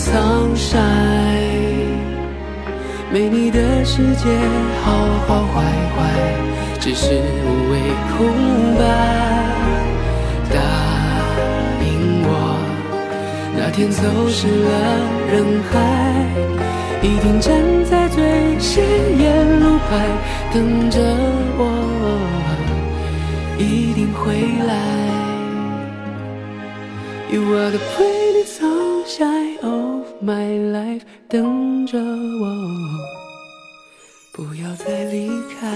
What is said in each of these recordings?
sunshine，没你的世界好好坏坏，只是无谓空白。答应我，那天走失了人海，一定站在最显眼路牌等着我，一定会来。You are the pretty sunshine of my life，等着我，不要再离开。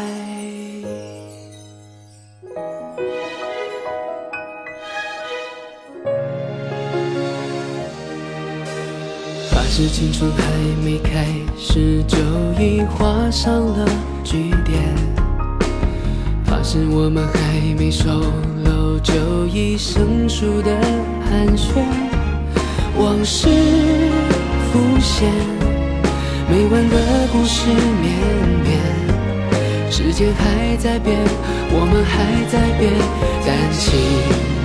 发誓青春还没开始，就已画上了句点。发誓我们还没熟就已生疏的。寒暄，往事浮现，没完的故事绵绵。时间还在变，我们还在变，但请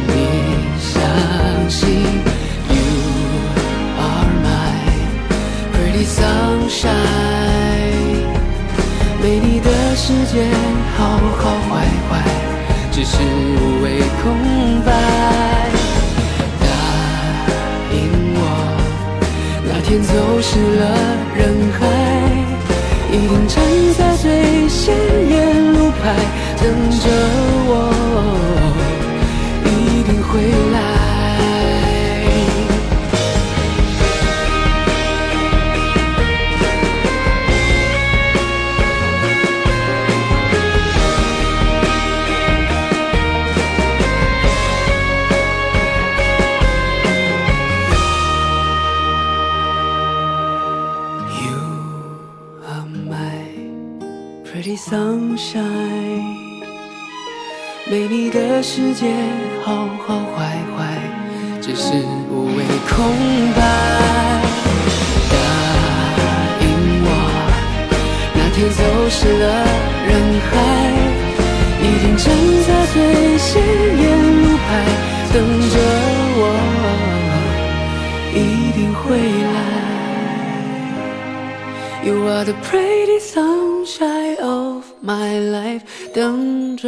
你相信，You are my pretty sunshine。没你的世界，好好坏坏，只是无谓空白。答应我，哪天走失了人海，一定站在最显眼路牌等着世界好好坏坏，只是无谓空白。答应我，那天走失了人海，一定站在最显眼路牌等着我，一定会来。You are the pretty sunshine of my life，等着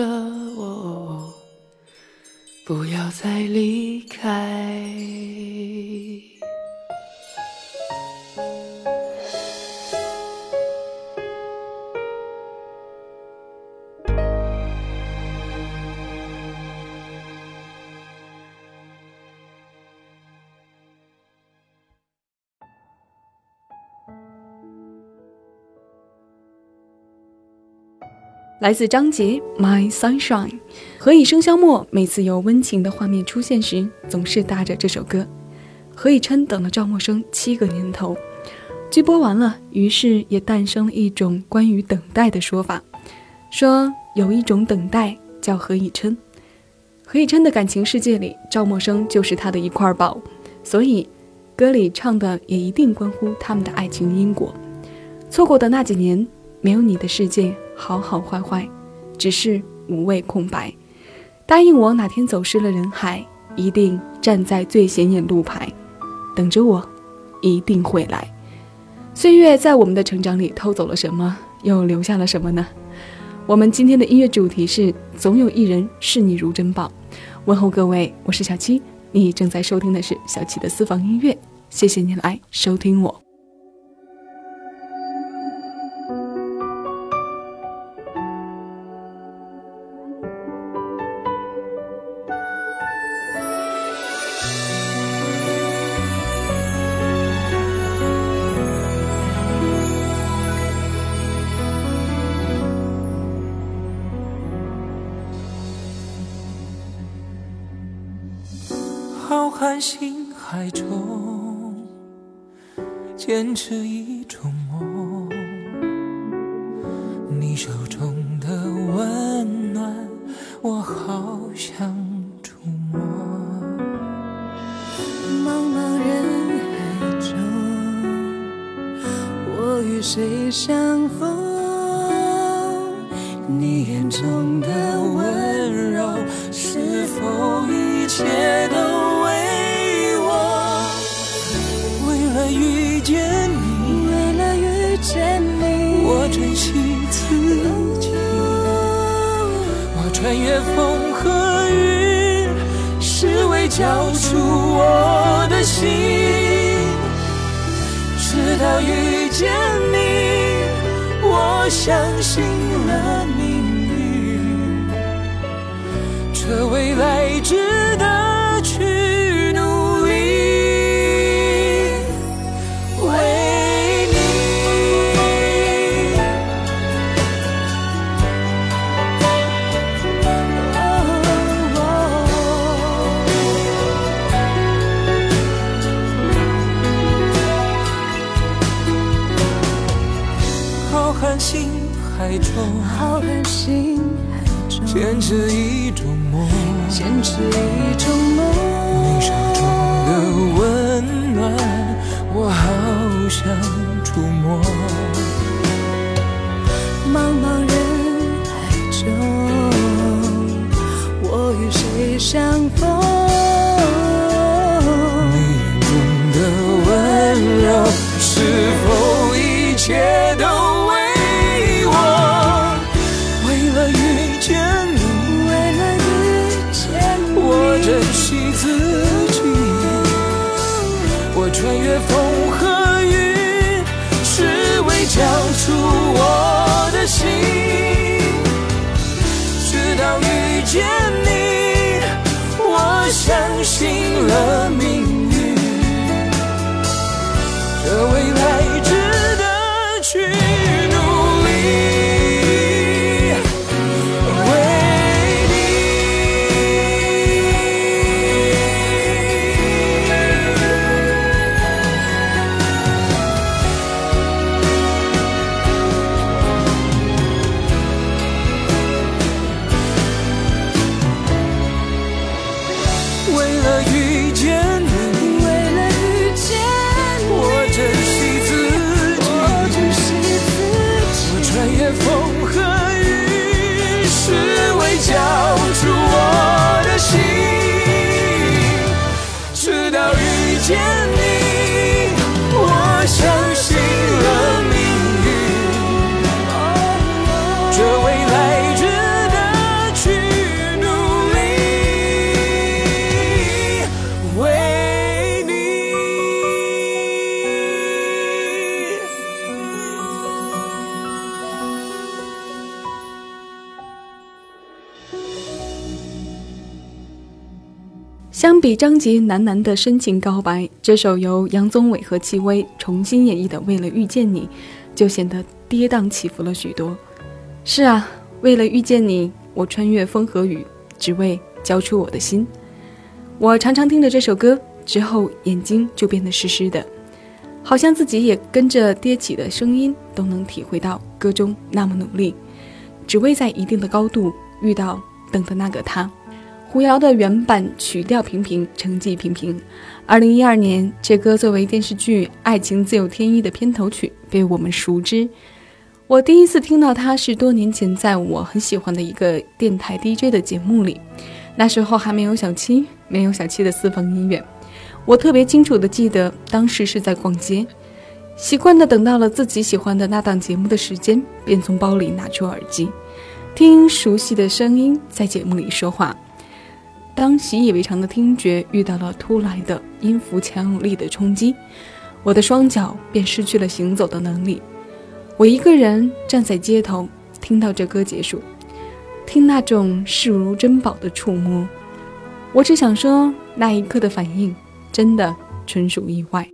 来自张杰《My Sunshine》，何以笙箫默每次有温情的画面出现时，总是搭着这首歌。何以琛等了赵默笙七个年头，剧播完了，于是也诞生了一种关于等待的说法，说有一种等待叫何以琛。何以琛的感情世界里，赵默笙就是他的一块宝，所以歌里唱的也一定关乎他们的爱情因果。错过的那几年，没有你的世界。好好坏坏，只是无谓空白。答应我，哪天走失了人海，一定站在最显眼路牌，等着我，一定会来。岁月在我们的成长里偷走了什么，又留下了什么呢？我们今天的音乐主题是：总有一人视你如珍宝。问候各位，我是小七，你正在收听的是小七的私房音乐。谢谢你来收听我。穿越风和雨，是为交出我的心。直到遇见你，我相信了命运，这未来值浩瀚星海中，浩瀚星海中，坚持一种梦。坚持一种梦。你手中的温暖，我好想触摸。茫茫人海中，我与谁相逢？你眼中的温柔，是否一切都相信了命。相比张杰喃喃的深情告白，这首由杨宗纬和戚薇重新演绎的《为了遇见你》，就显得跌宕起伏了许多。是啊，为了遇见你，我穿越风和雨，只为交出我的心。我常常听着这首歌之后，眼睛就变得湿湿的，好像自己也跟着跌起的声音，都能体会到歌中那么努力，只为在一定的高度遇到等的那个他。胡瑶的原版曲调平平，成绩平平。二零一二年，这歌作为电视剧《爱情自有天意》的片头曲被我们熟知。我第一次听到它是多年前在我很喜欢的一个电台 DJ 的节目里，那时候还没有小七，没有小七的私房音乐。我特别清楚的记得，当时是在逛街，习惯的等到了自己喜欢的那档节目的时间，便从包里拿出耳机，听熟悉的声音在节目里说话。当习以为常的听觉遇到了突来的音符强有力的冲击，我的双脚便失去了行走的能力。我一个人站在街头，听到这歌结束，听那种视如珍宝的触摸，我只想说，那一刻的反应真的纯属意外。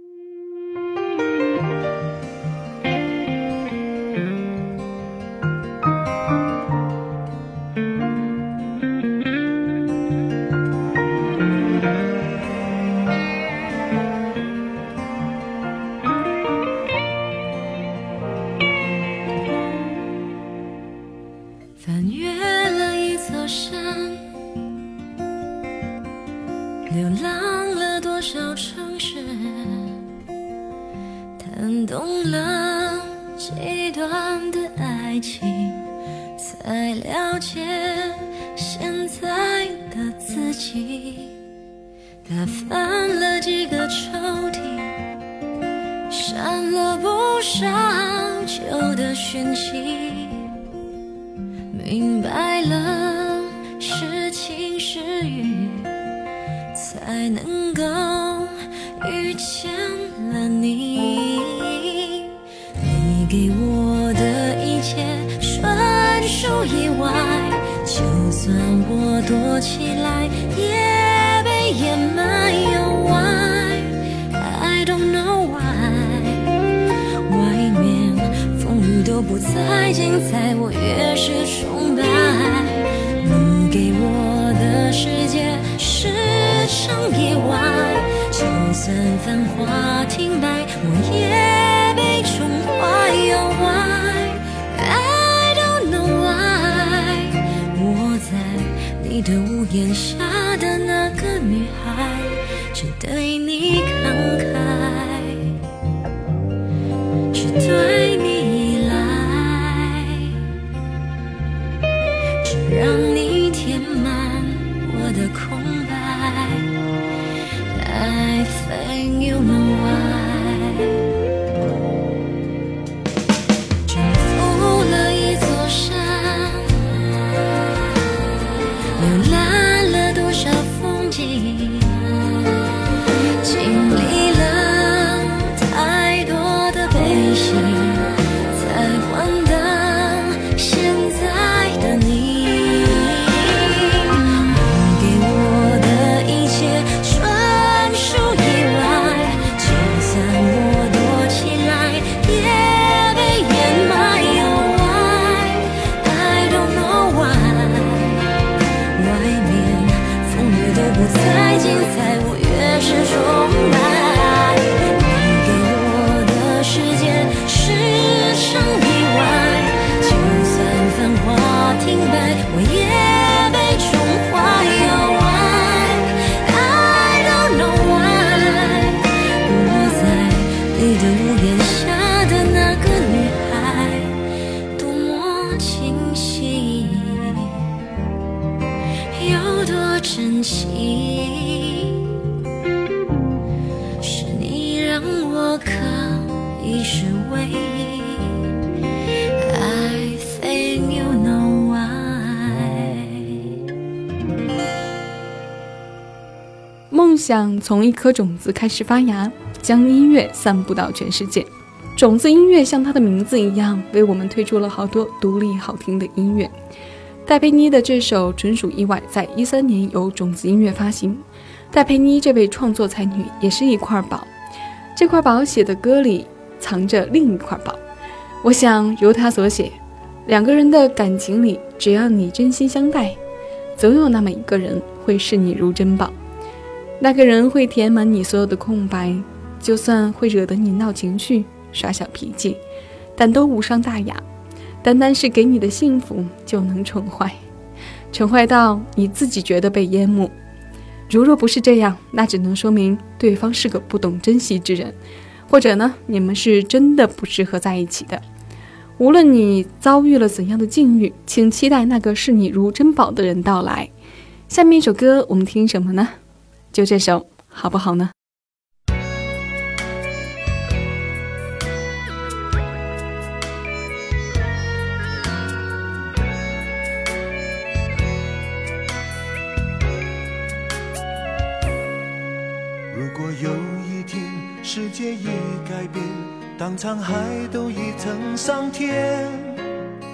躲起来，也被掩埋。Why I don't know why，外面风雨都不再精彩，我越是崇拜。你给我的世界是场意外，就算繁华停摆，我也被宠的屋檐下的那个女孩，只对你慷慨，只对你依赖，只让你填满我的空白。I think you know 想从一颗种子开始发芽，将音乐散布到全世界。种子音乐像它的名字一样，为我们推出了好多独立好听的音乐。戴佩妮的这首纯属意外，在一三年由种子音乐发行。戴佩妮这位创作才女也是一块宝，这块宝写的歌里藏着另一块宝。我想，如她所写，两个人的感情里，只要你真心相待，总有那么一个人会视你如珍宝。那个人会填满你所有的空白，就算会惹得你闹情绪、耍小脾气，但都无伤大雅。单单是给你的幸福就能宠坏，宠坏到你自己觉得被淹没。如若不是这样，那只能说明对方是个不懂珍惜之人，或者呢，你们是真的不适合在一起的。无论你遭遇了怎样的境遇，请期待那个视你如珍宝的人到来。下面一首歌，我们听什么呢？就这首好不好呢？如果有一天世界已改变，当沧海都已成桑田，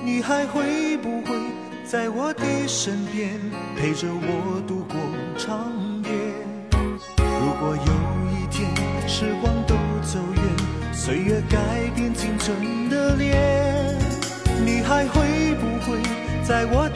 你还会不会在我的身边，陪着我度过长在我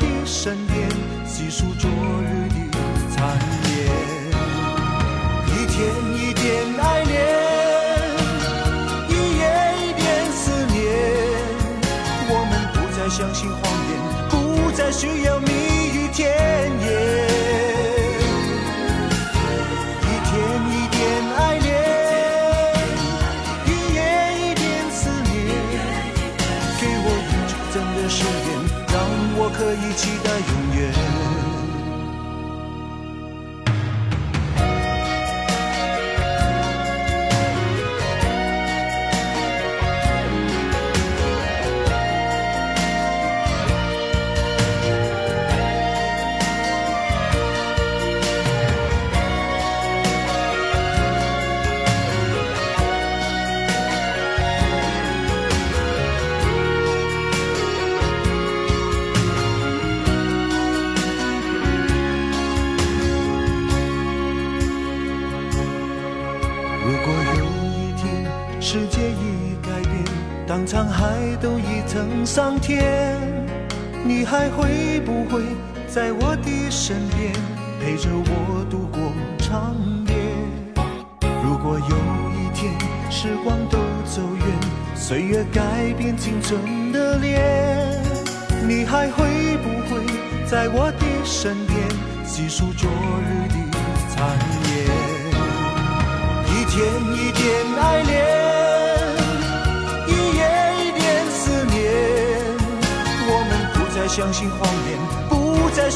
桑田，你还会不会在我的身边陪着我度过长夜？如果有一天时光都走远，岁月改变青春的脸，你还会不会在我的身边细数昨日的残烟？一天一点爱恋。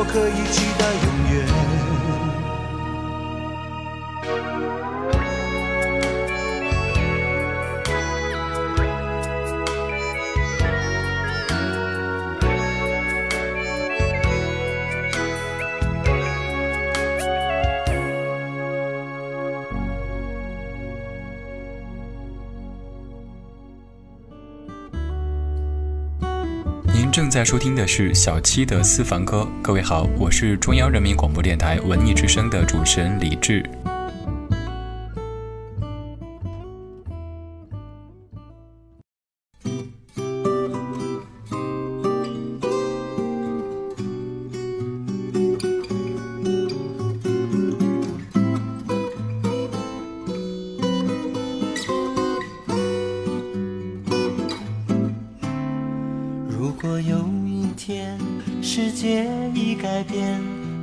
我可以在收听的是小七的私房歌。各位好，我是中央人民广播电台文艺之声的主持人李志。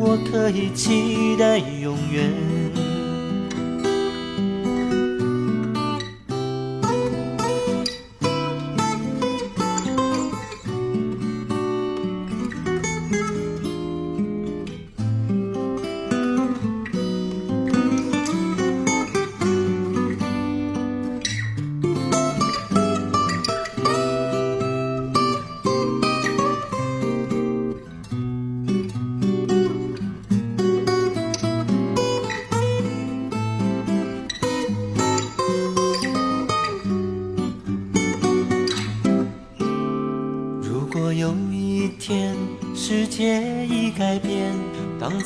我可以期待永远。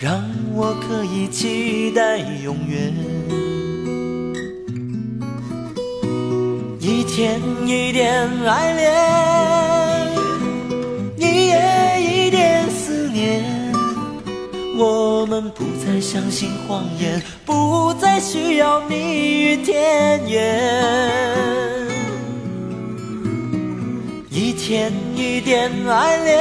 让我可以期待永远。一天一点爱恋，一夜一点思念。我们不再相信谎言，不再需要蜜语甜言。一天一点爱恋，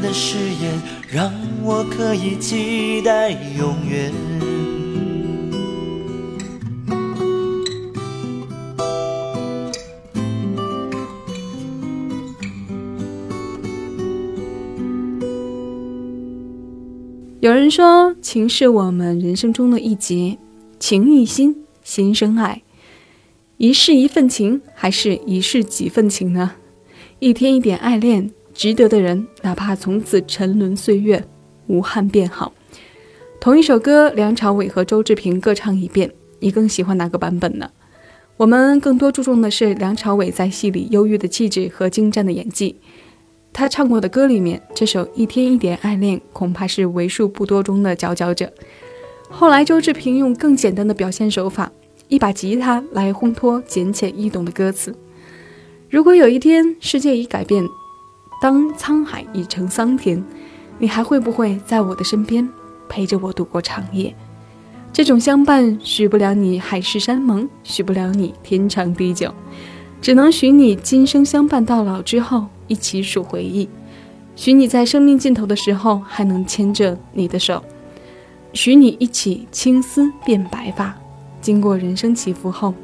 的誓言，让我可以期待永远。有人说，情是我们人生中的一劫，情一心，心生爱。一世一份情，还是一世几份情呢？一天一点爱恋，值得的人，哪怕从此沉沦岁月，无憾便好。同一首歌，梁朝伟和周志平各唱一遍，你更喜欢哪个版本呢？我们更多注重的是梁朝伟在戏里忧郁的气质和精湛的演技。他唱过的歌里面，这首《一天一点爱恋》恐怕是为数不多中的佼佼者。后来，周志平用更简单的表现手法，一把吉他来烘托简浅易懂的歌词。如果有一天世界已改变，当沧海已成桑田，你还会不会在我的身边，陪着我度过长夜？这种相伴，许不了你海誓山盟，许不了你天长地久，只能许你今生相伴到老之后。一起数回忆，许你在生命尽头的时候还能牵着你的手，许你一起青丝变白发，经过人生起伏后，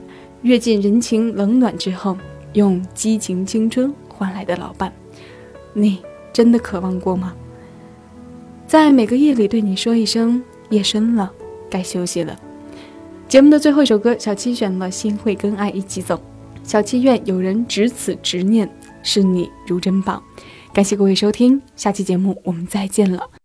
阅尽人情冷暖之后，用激情青春换来的老伴，你真的渴望过吗？在每个夜里对你说一声夜深了，该休息了。节目的最后一首歌，小七选了《心会跟爱一起走》，小七愿有人执此执念。视你如珍宝，感谢各位收听，下期节目我们再见了。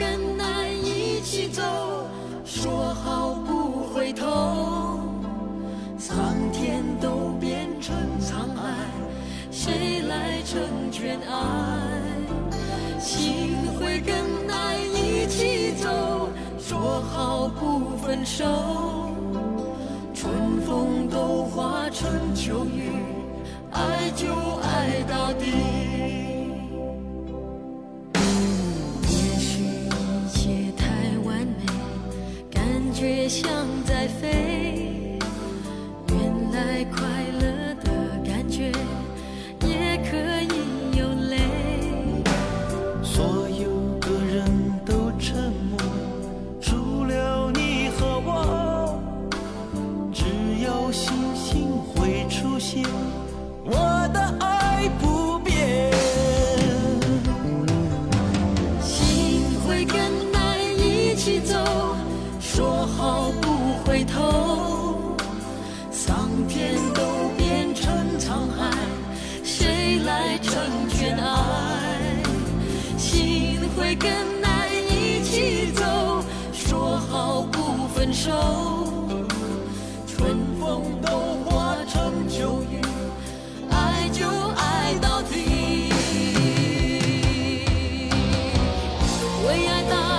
跟爱一起走，说好不。回头，苍天都变成沧海，谁来成全爱？心会跟爱一起走，说好不分手，原来快为爱到。